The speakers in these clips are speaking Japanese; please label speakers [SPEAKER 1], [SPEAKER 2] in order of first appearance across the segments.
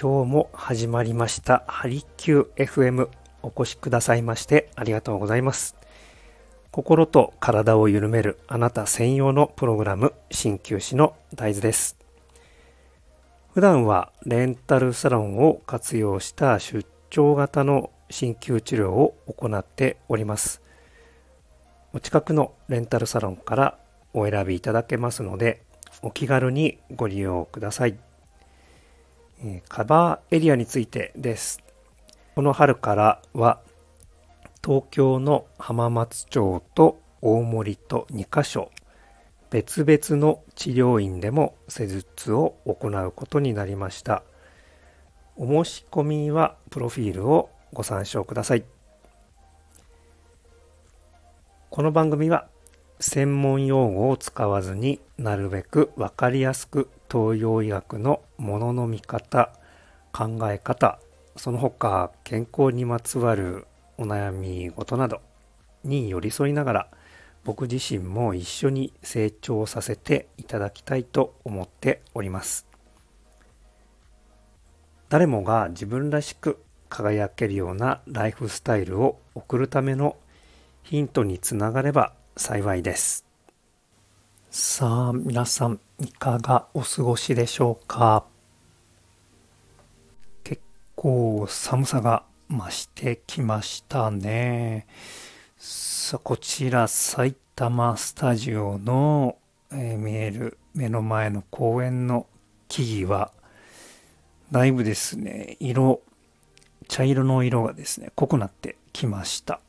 [SPEAKER 1] 今日も始まりました。ハリキュー FM お越しくださいましてありがとうございます。心と体を緩めるあなた専用のプログラム鍼灸師の大豆です。普段はレンタルサロンを活用した出張型の鍼灸治療を行っております。お近くのレンタルサロンからお選びいただけますのでお気軽にご利用ください。カバーエリアについてです。この春からは東京の浜松町と大森と2カ所別々の治療院でも施術を行うことになりました。お申し込みはプロフィールをご参照ください。この番組は専門用語を使わずになるべくわかりやすく東洋医学のものの見方考え方その他健康にまつわるお悩み事などに寄り添いながら僕自身も一緒に成長させていただきたいと思っております。誰もが自分らしく輝けるようなライフスタイルを送るためのヒントにつながれば幸いです。さあ、皆さん、いかがお過ごしでしょうか？結構寒さが増してきましたね。さあ、こちら、埼玉スタジオの、えー、見える目の前の公園の木々は、だいぶですね、色、茶色の色がですね、濃くなってきました。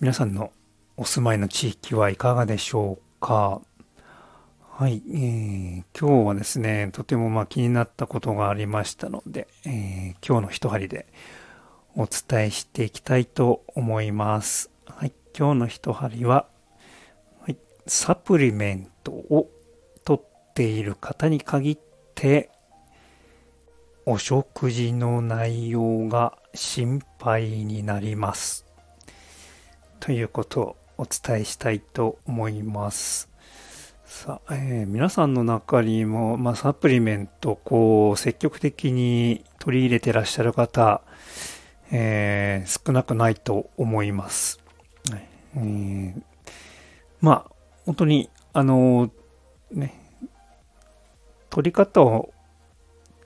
[SPEAKER 1] 皆さんのお住まいの地域はいかがでしょうか？はい、えー、今日はですね、とてもまあ気になったことがありましたので、えー、今日の一針でお伝えしていきたいと思います。はい、今日の一針は、はい、サプリメントを取っている方に限って、お食事の内容が心配になります。ということをお伝えしたいと思います。さあ、えー、皆さんの中にも、まあ、サプリメント、こう、積極的に取り入れてらっしゃる方、えー、少なくないと思います。えー、まあ、本当に、あの、ね、取り方を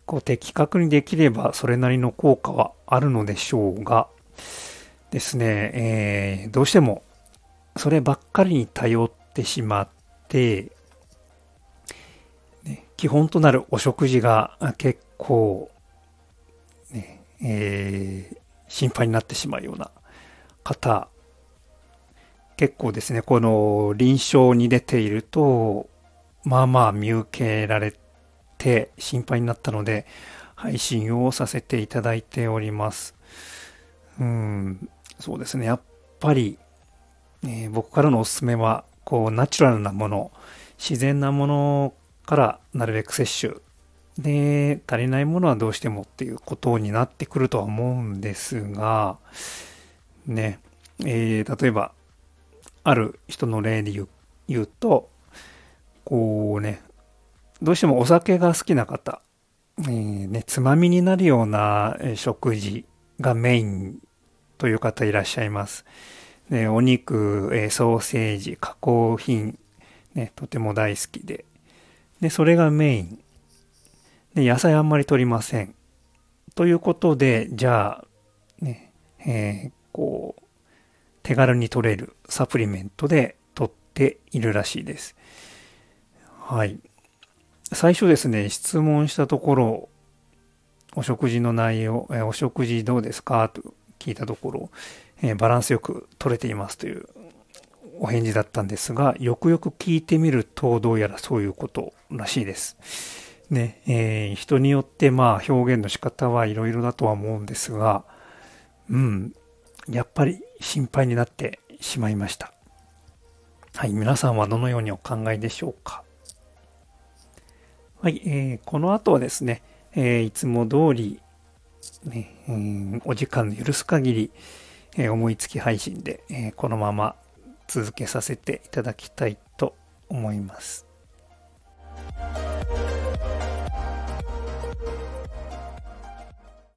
[SPEAKER 1] こう的確にできればそれなりの効果はあるのでしょうがですね、えー、どうしてもそればっかりに頼ってしまって、ね、基本となるお食事が結構、ねえー、心配になってしまうような方、結構ですね、この臨床に出ていると、まあまあ見受けられて心配になったので、配信をさせていただいております。うん、そうですね、やっぱりえー、僕からのおすすめは、こう、ナチュラルなもの、自然なものからなるべく摂取。で、足りないものはどうしてもっていうことになってくるとは思うんですが、ね、えー、例えば、ある人の例で言う言うと、こうね、どうしてもお酒が好きな方、えー、ね、つまみになるような食事がメインという方いらっしゃいます。でお肉、えソーセージ、加工品、ね、とても大好きで。で、それがメイン。で、野菜あんまり取りません。ということで、じゃあ、ね、えー、こう、手軽に取れるサプリメントで取っているらしいです。はい。最初ですね、質問したところ、お食事の内容、えお食事どうですか？と聞いたところ、えバランスよく取れていますというお返事だったんですが、よくよく聞いてみると、どうやらそういうことらしいです。ね、えー、人によってまあ表現の仕方はいろいろだとは思うんですが、うん、やっぱり心配になってしまいました。はい、皆さんはどのようにお考えでしょうか。はい、えー、この後はですね、えー、いつも通り、ね、うん、お時間の許す限り、思いつき配信で、このまま続けさせていただきたいと思います。